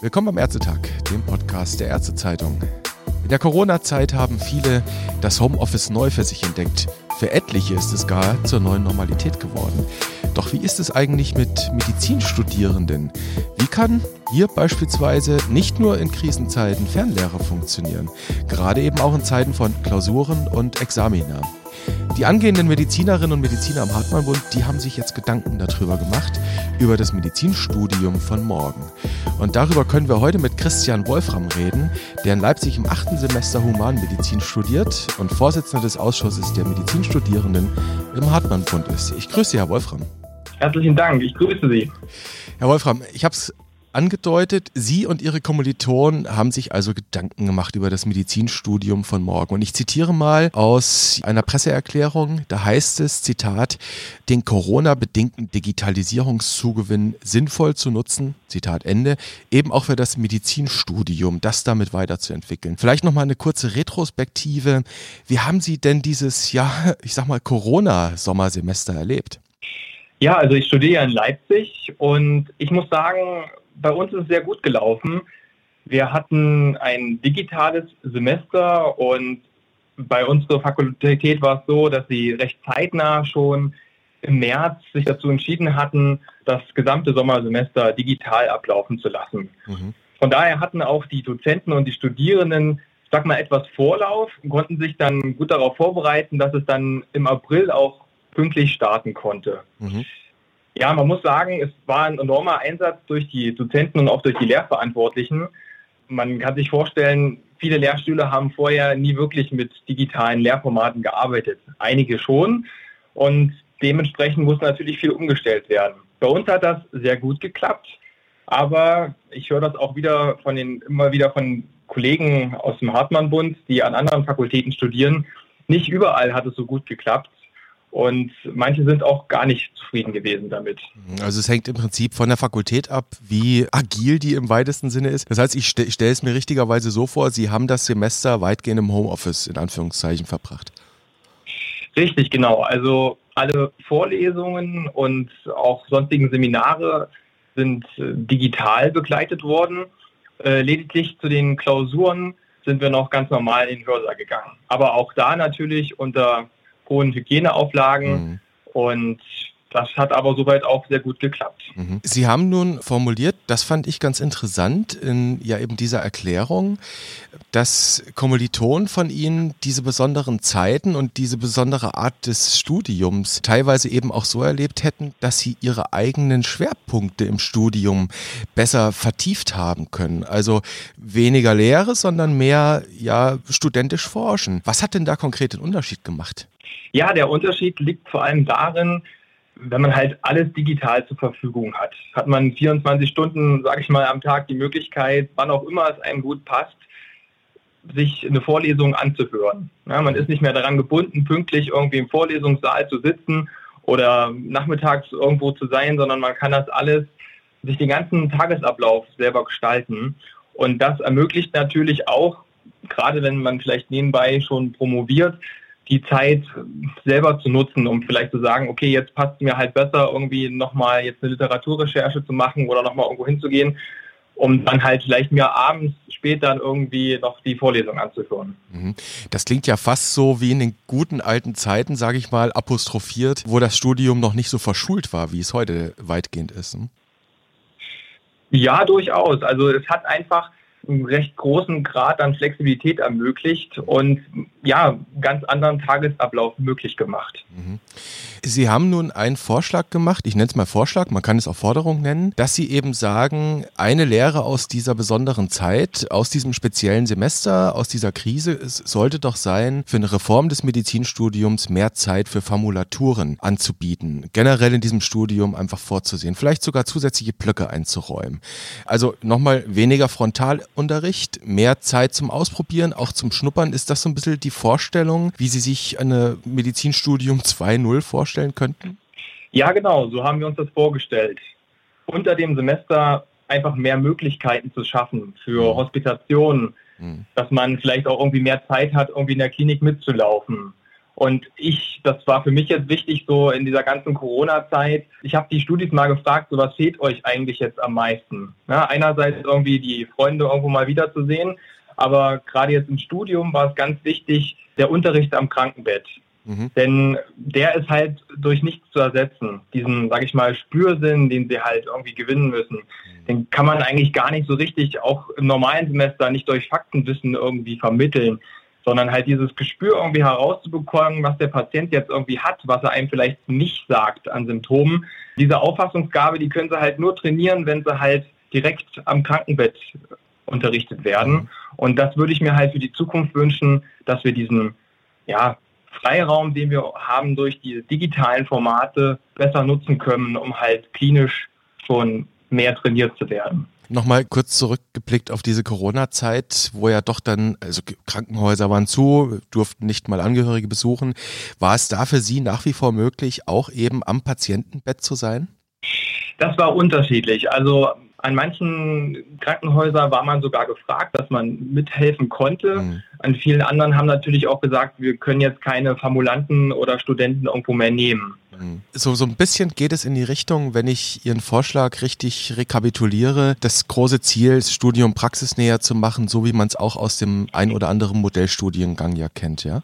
Willkommen am Ärztetag, dem Podcast der Ärztezeitung. In der Corona-Zeit haben viele das Homeoffice neu für sich entdeckt. Für etliche ist es gar zur neuen Normalität geworden. Doch wie ist es eigentlich mit Medizinstudierenden? Wie kann hier beispielsweise nicht nur in Krisenzeiten Fernlehre funktionieren, gerade eben auch in Zeiten von Klausuren und Examina? Die angehenden Medizinerinnen und Mediziner am Hartmann-Bund, die haben sich jetzt Gedanken darüber gemacht, über das Medizinstudium von morgen. Und darüber können wir heute mit Christian Wolfram reden, der in Leipzig im achten Semester Humanmedizin studiert und Vorsitzender des Ausschusses der Medizinstudierenden im Hartmann-Bund ist. Ich grüße Sie, Herr Wolfram. Herzlichen Dank, ich grüße Sie. Herr Wolfram, ich habe es angedeutet, Sie und Ihre Kommilitonen haben sich also Gedanken gemacht über das Medizinstudium von morgen. Und ich zitiere mal aus einer Presseerklärung, da heißt es, Zitat, den Corona-bedingten Digitalisierungszugewinn sinnvoll zu nutzen, Zitat Ende, eben auch für das Medizinstudium, das damit weiterzuentwickeln. Vielleicht nochmal eine kurze Retrospektive. Wie haben Sie denn dieses, ja, ich sag mal, Corona-Sommersemester erlebt? Ja, also ich studiere in Leipzig und ich muss sagen, bei uns ist es sehr gut gelaufen. Wir hatten ein digitales Semester und bei unserer Fakultät war es so, dass sie recht zeitnah schon im März sich dazu entschieden hatten, das gesamte Sommersemester digital ablaufen zu lassen. Mhm. Von daher hatten auch die Dozenten und die Studierenden, sag mal, etwas Vorlauf und konnten sich dann gut darauf vorbereiten, dass es dann im April auch pünktlich starten konnte. Mhm. Ja, man muss sagen, es war ein enormer Einsatz durch die Dozenten und auch durch die Lehrverantwortlichen. Man kann sich vorstellen, viele Lehrstühle haben vorher nie wirklich mit digitalen Lehrformaten gearbeitet. Einige schon. Und dementsprechend muss natürlich viel umgestellt werden. Bei uns hat das sehr gut geklappt. Aber ich höre das auch wieder von den, immer wieder von Kollegen aus dem Hartmann-Bund, die an anderen Fakultäten studieren. Nicht überall hat es so gut geklappt. Und manche sind auch gar nicht zufrieden gewesen damit. Also es hängt im Prinzip von der Fakultät ab, wie agil die im weitesten Sinne ist. Das heißt, ich stelle stell es mir richtigerweise so vor, Sie haben das Semester weitgehend im Homeoffice in Anführungszeichen verbracht. Richtig, genau. Also alle Vorlesungen und auch sonstigen Seminare sind äh, digital begleitet worden. Äh, lediglich zu den Klausuren sind wir noch ganz normal in den Hörsaal gegangen. Aber auch da natürlich unter hohen Hygieneauflagen. Mhm. Und das hat aber soweit auch sehr gut geklappt. Mhm. Sie haben nun formuliert, das fand ich ganz interessant in ja eben dieser Erklärung, dass Kommilitonen von Ihnen diese besonderen Zeiten und diese besondere Art des Studiums teilweise eben auch so erlebt hätten, dass sie ihre eigenen Schwerpunkte im Studium besser vertieft haben können. Also weniger Lehre, sondern mehr ja studentisch forschen. Was hat denn da konkret den Unterschied gemacht? Ja, der Unterschied liegt vor allem darin, wenn man halt alles digital zur Verfügung hat, hat man 24 Stunden, sage ich mal, am Tag die Möglichkeit, wann auch immer es einem gut passt, sich eine Vorlesung anzuhören. Ja, man ist nicht mehr daran gebunden, pünktlich irgendwie im Vorlesungssaal zu sitzen oder nachmittags irgendwo zu sein, sondern man kann das alles, sich den ganzen Tagesablauf selber gestalten. Und das ermöglicht natürlich auch, gerade wenn man vielleicht nebenbei schon promoviert, die Zeit selber zu nutzen, um vielleicht zu sagen, okay, jetzt passt es mir halt besser, irgendwie nochmal jetzt eine Literaturrecherche zu machen oder nochmal irgendwo hinzugehen, um dann halt vielleicht mir abends später irgendwie noch die Vorlesung anzuführen. Mhm. Das klingt ja fast so wie in den guten alten Zeiten, sage ich mal, apostrophiert, wo das Studium noch nicht so verschult war, wie es heute weitgehend ist. Hm? Ja, durchaus. Also es hat einfach einen recht großen Grad an Flexibilität ermöglicht und ja, ganz anderen Tagesablauf möglich gemacht. Mhm. Sie haben nun einen Vorschlag gemacht, ich nenne es mal Vorschlag, man kann es auch Forderung nennen, dass Sie eben sagen, eine Lehre aus dieser besonderen Zeit, aus diesem speziellen Semester, aus dieser Krise, es sollte doch sein, für eine Reform des Medizinstudiums mehr Zeit für Formulaturen anzubieten, generell in diesem Studium einfach vorzusehen, vielleicht sogar zusätzliche Blöcke einzuräumen. Also nochmal weniger Frontalunterricht, mehr Zeit zum Ausprobieren, auch zum Schnuppern. Ist das so ein bisschen die Vorstellung, wie Sie sich eine Medizinstudium 2.0 vorstellen könnten? Ja, genau, so haben wir uns das vorgestellt. Unter dem Semester einfach mehr Möglichkeiten zu schaffen für mhm. Hospitationen, mhm. dass man vielleicht auch irgendwie mehr Zeit hat, irgendwie in der Klinik mitzulaufen Und ich, das war für mich jetzt wichtig, so in dieser ganzen Corona-Zeit. Ich habe die Studis mal gefragt, so was fehlt euch eigentlich jetzt am meisten? Ja, einerseits irgendwie die Freunde irgendwo mal wiederzusehen, aber gerade jetzt im Studium war es ganz wichtig, der Unterricht am Krankenbett. Mhm. Denn der ist halt durch nichts zu ersetzen. Diesen, sag ich mal, Spürsinn, den sie halt irgendwie gewinnen müssen, mhm. den kann man eigentlich gar nicht so richtig auch im normalen Semester nicht durch Faktenwissen irgendwie vermitteln, sondern halt dieses Gespür irgendwie herauszubekommen, was der Patient jetzt irgendwie hat, was er einem vielleicht nicht sagt an Symptomen. Diese Auffassungsgabe, die können sie halt nur trainieren, wenn sie halt direkt am Krankenbett unterrichtet werden. Und das würde ich mir halt für die Zukunft wünschen, dass wir diesen ja, Freiraum, den wir haben durch diese digitalen Formate, besser nutzen können, um halt klinisch schon mehr trainiert zu werden. Nochmal kurz zurückgeblickt auf diese Corona-Zeit, wo ja doch dann, also Krankenhäuser waren zu, durften nicht mal Angehörige besuchen. War es da für Sie nach wie vor möglich, auch eben am Patientenbett zu sein? Das war unterschiedlich. Also an manchen Krankenhäusern war man sogar gefragt, dass man mithelfen konnte. Mhm. An vielen anderen haben natürlich auch gesagt, wir können jetzt keine Formulanten oder Studenten irgendwo mehr nehmen. Mhm. So, so ein bisschen geht es in die Richtung, wenn ich Ihren Vorschlag richtig rekapituliere, das große Ziel, das Studium praxisnäher zu machen, so wie man es auch aus dem ein oder anderen Modellstudiengang ja kennt, ja?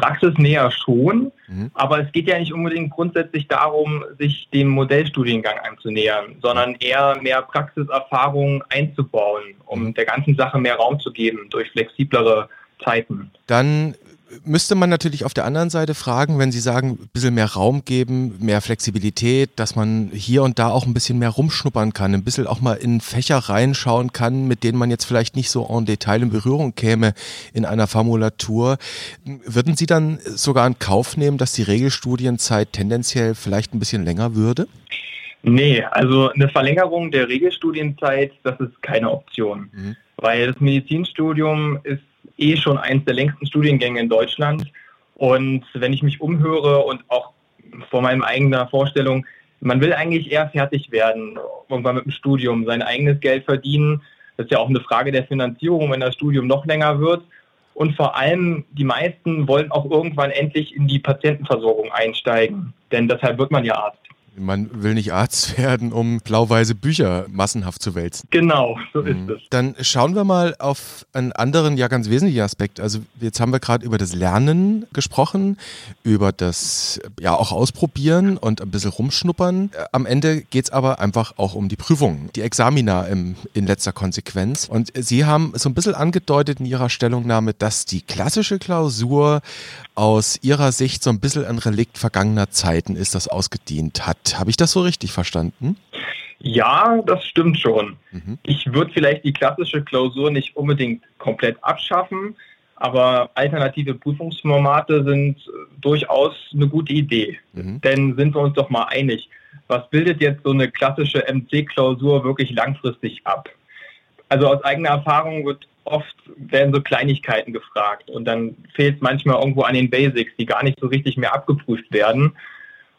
Praxisnäher schon, mhm. aber es geht ja nicht unbedingt grundsätzlich darum, sich dem Modellstudiengang anzunähern, sondern eher mehr Praxiserfahrung einzubauen, um mhm. der ganzen Sache mehr Raum zu geben durch flexiblere Zeiten. Dann müsste man natürlich auf der anderen Seite fragen, wenn Sie sagen, ein bisschen mehr Raum geben, mehr Flexibilität, dass man hier und da auch ein bisschen mehr rumschnuppern kann, ein bisschen auch mal in Fächer reinschauen kann, mit denen man jetzt vielleicht nicht so en Detail in Berührung käme in einer Formulatur. Würden Sie dann sogar in Kauf nehmen, dass die Regelstudienzeit tendenziell vielleicht ein bisschen länger würde? Nee, also eine Verlängerung der Regelstudienzeit, das ist keine Option. Mhm. Weil das Medizinstudium ist eh schon eins der längsten Studiengänge in Deutschland. Und wenn ich mich umhöre und auch vor meinem eigenen Vorstellung, man will eigentlich eher fertig werden, irgendwann mit dem Studium, sein eigenes Geld verdienen. Das ist ja auch eine Frage der Finanzierung, wenn das Studium noch länger wird. Und vor allem, die meisten wollen auch irgendwann endlich in die Patientenversorgung einsteigen. Denn deshalb wird man ja Arzt. Man will nicht Arzt werden, um blau-weiße Bücher massenhaft zu wälzen. Genau, so ist mhm. es. Dann schauen wir mal auf einen anderen, ja ganz wesentlichen Aspekt. Also jetzt haben wir gerade über das Lernen gesprochen, über das ja auch Ausprobieren und ein bisschen rumschnuppern. Am Ende geht es aber einfach auch um die Prüfung, die Examina im, in letzter Konsequenz. Und Sie haben so ein bisschen angedeutet in Ihrer Stellungnahme, dass die klassische Klausur aus Ihrer Sicht so ein bisschen ein Relikt vergangener Zeiten ist, das ausgedient hat. Habe ich das so richtig verstanden? Ja, das stimmt schon. Mhm. Ich würde vielleicht die klassische Klausur nicht unbedingt komplett abschaffen, aber alternative Prüfungsformate sind durchaus eine gute Idee. Mhm. Denn sind wir uns doch mal einig, was bildet jetzt so eine klassische MC-Klausur wirklich langfristig ab? Also aus eigener Erfahrung wird oft werden so Kleinigkeiten gefragt und dann fehlt es manchmal irgendwo an den Basics, die gar nicht so richtig mehr abgeprüft werden.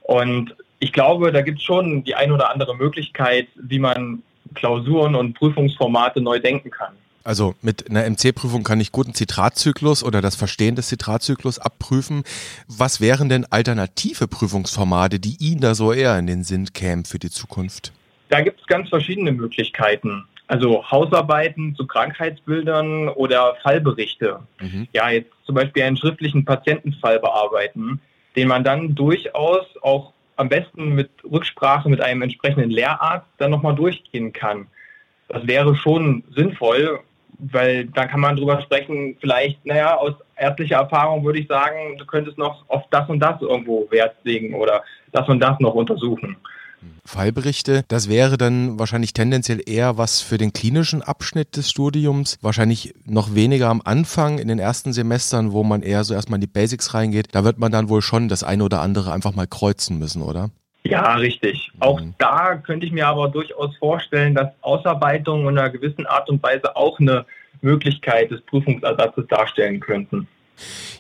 Und ich glaube, da gibt es schon die ein oder andere Möglichkeit, wie man Klausuren und Prüfungsformate neu denken kann. Also mit einer MC-Prüfung kann ich guten Zitratzyklus oder das Verstehen des Zitratzyklus abprüfen. Was wären denn alternative Prüfungsformate, die Ihnen da so eher in den Sinn kämen für die Zukunft? Da gibt es ganz verschiedene Möglichkeiten. Also Hausarbeiten zu Krankheitsbildern oder Fallberichte. Mhm. Ja, jetzt zum Beispiel einen schriftlichen Patientenfall bearbeiten, den man dann durchaus auch am besten mit Rücksprache mit einem entsprechenden Lehrarzt dann nochmal durchgehen kann. Das wäre schon sinnvoll, weil da kann man drüber sprechen, vielleicht, naja, aus ärztlicher Erfahrung würde ich sagen, du könntest noch auf das und das irgendwo Wert legen oder das und das noch untersuchen. Fallberichte. Das wäre dann wahrscheinlich tendenziell eher was für den klinischen Abschnitt des Studiums. Wahrscheinlich noch weniger am Anfang in den ersten Semestern, wo man eher so erstmal in die Basics reingeht. Da wird man dann wohl schon das eine oder andere einfach mal kreuzen müssen, oder? Ja, richtig. Mhm. Auch da könnte ich mir aber durchaus vorstellen, dass Ausarbeitungen in einer gewissen Art und Weise auch eine Möglichkeit des Prüfungsersatzes darstellen könnten.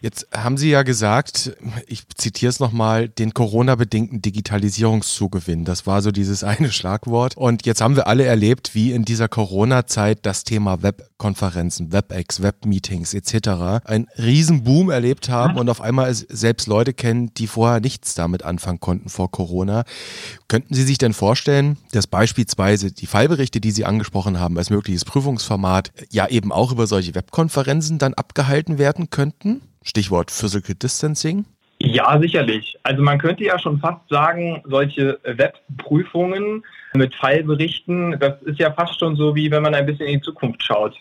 Jetzt haben Sie ja gesagt, ich zitiere es nochmal, den Corona-bedingten Digitalisierungszugewinn. Das war so dieses eine Schlagwort. Und jetzt haben wir alle erlebt, wie in dieser Corona-Zeit das Thema Webkonferenzen, WebEx, Webmeetings etc. einen Riesenboom erlebt haben und auf einmal selbst Leute kennen, die vorher nichts damit anfangen konnten vor Corona. Könnten Sie sich denn vorstellen, dass beispielsweise die Fallberichte, die Sie angesprochen haben, als mögliches Prüfungsformat, ja eben auch über solche Webkonferenzen dann abgehalten werden könnten? Stichwort Physical Distancing? Ja, sicherlich. Also man könnte ja schon fast sagen, solche Webprüfungen mit Fallberichten, das ist ja fast schon so, wie wenn man ein bisschen in die Zukunft schaut.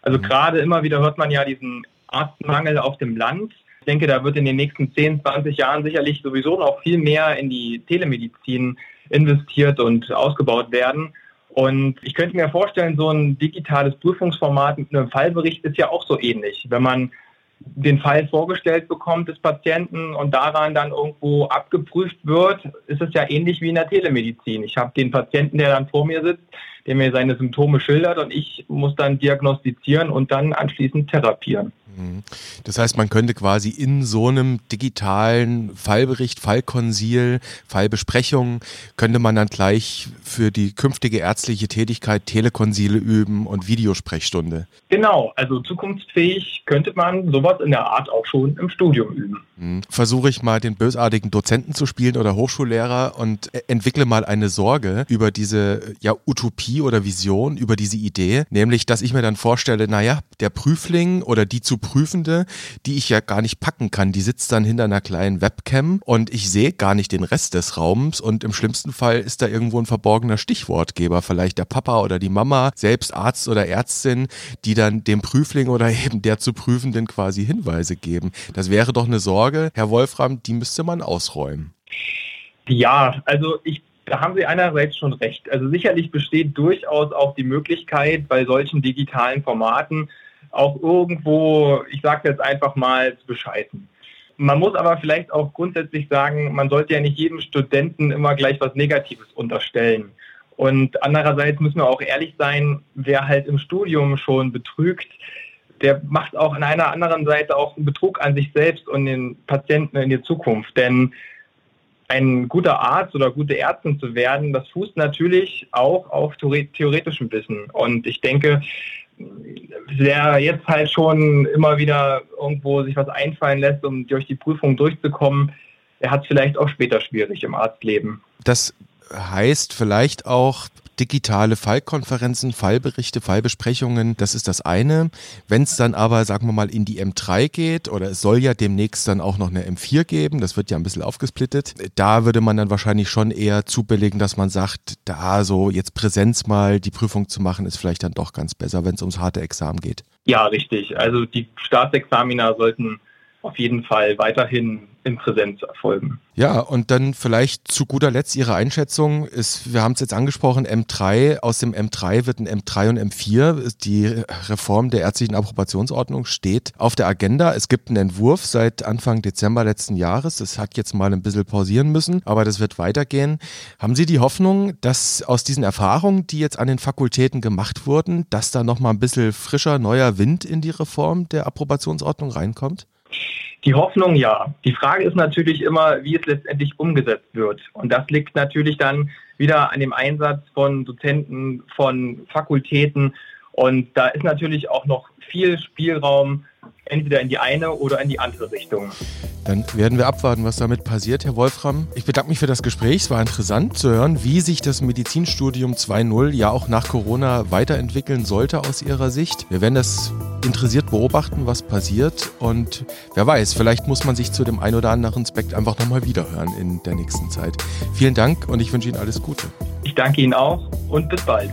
Also mhm. gerade immer wieder hört man ja diesen Arztmangel auf dem Land. Ich denke, da wird in den nächsten 10, 20 Jahren sicherlich sowieso noch viel mehr in die Telemedizin investiert und ausgebaut werden. Und ich könnte mir vorstellen, so ein digitales Prüfungsformat mit einem Fallbericht ist ja auch so ähnlich. Wenn man den Fall vorgestellt bekommt des Patienten und daran dann irgendwo abgeprüft wird, ist es ja ähnlich wie in der Telemedizin. Ich habe den Patienten, der dann vor mir sitzt, der mir seine Symptome schildert und ich muss dann diagnostizieren und dann anschließend therapieren. Mhm. Das heißt, man könnte quasi in so einem digitalen Fallbericht, Fallkonsil, Fallbesprechung, könnte man dann gleich für die künftige ärztliche Tätigkeit Telekonsile üben und Videosprechstunde. Genau, also zukunftsfähig könnte man sowas in der Art auch schon im Studium üben. Mhm. Versuche ich mal den bösartigen Dozenten zu spielen oder Hochschullehrer und entwickle mal eine Sorge über diese ja, Utopie oder Vision, über diese Idee, nämlich, dass ich mir dann vorstelle, naja, der Prüfling oder die zu Prüfende, die ich ja gar nicht packen kann. Die sitzt dann hinter einer kleinen Webcam und ich sehe gar nicht den Rest des Raums und im schlimmsten Fall ist da irgendwo ein verborgener Stichwortgeber, vielleicht der Papa oder die Mama, selbst Arzt oder Ärztin, die dann dem Prüfling oder eben der zu Prüfenden quasi Hinweise geben. Das wäre doch eine Sorge, Herr Wolfram, die müsste man ausräumen. Ja, also ich da haben Sie einerseits schon recht. Also sicherlich besteht durchaus auch die Möglichkeit, bei solchen digitalen Formaten auch irgendwo, ich sage jetzt einfach mal, zu bescheißen. Man muss aber vielleicht auch grundsätzlich sagen, man sollte ja nicht jedem Studenten immer gleich was Negatives unterstellen. Und andererseits müssen wir auch ehrlich sein, wer halt im Studium schon betrügt, der macht auch an einer anderen Seite auch einen Betrug an sich selbst und den Patienten in die Zukunft. Denn ein guter Arzt oder gute Ärztin zu werden, das fußt natürlich auch auf theoretischem Wissen. Und ich denke, der jetzt halt schon immer wieder irgendwo sich was einfallen lässt, um durch die Prüfung durchzukommen, er hat es vielleicht auch später schwierig im Arztleben. Das heißt vielleicht auch digitale Fallkonferenzen, Fallberichte, Fallbesprechungen, das ist das eine. Wenn es dann aber, sagen wir mal, in die M3 geht oder es soll ja demnächst dann auch noch eine M4 geben, das wird ja ein bisschen aufgesplittet, da würde man dann wahrscheinlich schon eher zubilligen, dass man sagt, da so jetzt Präsenz mal die Prüfung zu machen, ist vielleicht dann doch ganz besser, wenn es ums harte Examen geht. Ja, richtig. Also die Staatsexamina sollten auf jeden Fall weiterhin in Präsenz erfolgen. Ja, und dann vielleicht zu guter Letzt Ihre Einschätzung ist, wir haben es jetzt angesprochen, M3, aus dem M3 wird ein M3 und M4. Die Reform der ärztlichen Approbationsordnung steht auf der Agenda. Es gibt einen Entwurf seit Anfang Dezember letzten Jahres. Das hat jetzt mal ein bisschen pausieren müssen, aber das wird weitergehen. Haben Sie die Hoffnung, dass aus diesen Erfahrungen, die jetzt an den Fakultäten gemacht wurden, dass da nochmal ein bisschen frischer, neuer Wind in die Reform der Approbationsordnung reinkommt? Die Hoffnung ja. Die Frage ist natürlich immer, wie es letztendlich umgesetzt wird. Und das liegt natürlich dann wieder an dem Einsatz von Dozenten, von Fakultäten. Und da ist natürlich auch noch viel Spielraum, entweder in die eine oder in die andere Richtung. Dann werden wir abwarten, was damit passiert, Herr Wolfram. Ich bedanke mich für das Gespräch. Es war interessant zu hören, wie sich das Medizinstudium 2.0 ja auch nach Corona weiterentwickeln sollte aus Ihrer Sicht. Wir werden das interessiert beobachten, was passiert. Und wer weiß, vielleicht muss man sich zu dem ein oder anderen Aspekt einfach nochmal wiederhören in der nächsten Zeit. Vielen Dank und ich wünsche Ihnen alles Gute. Ich danke Ihnen auch und bis bald.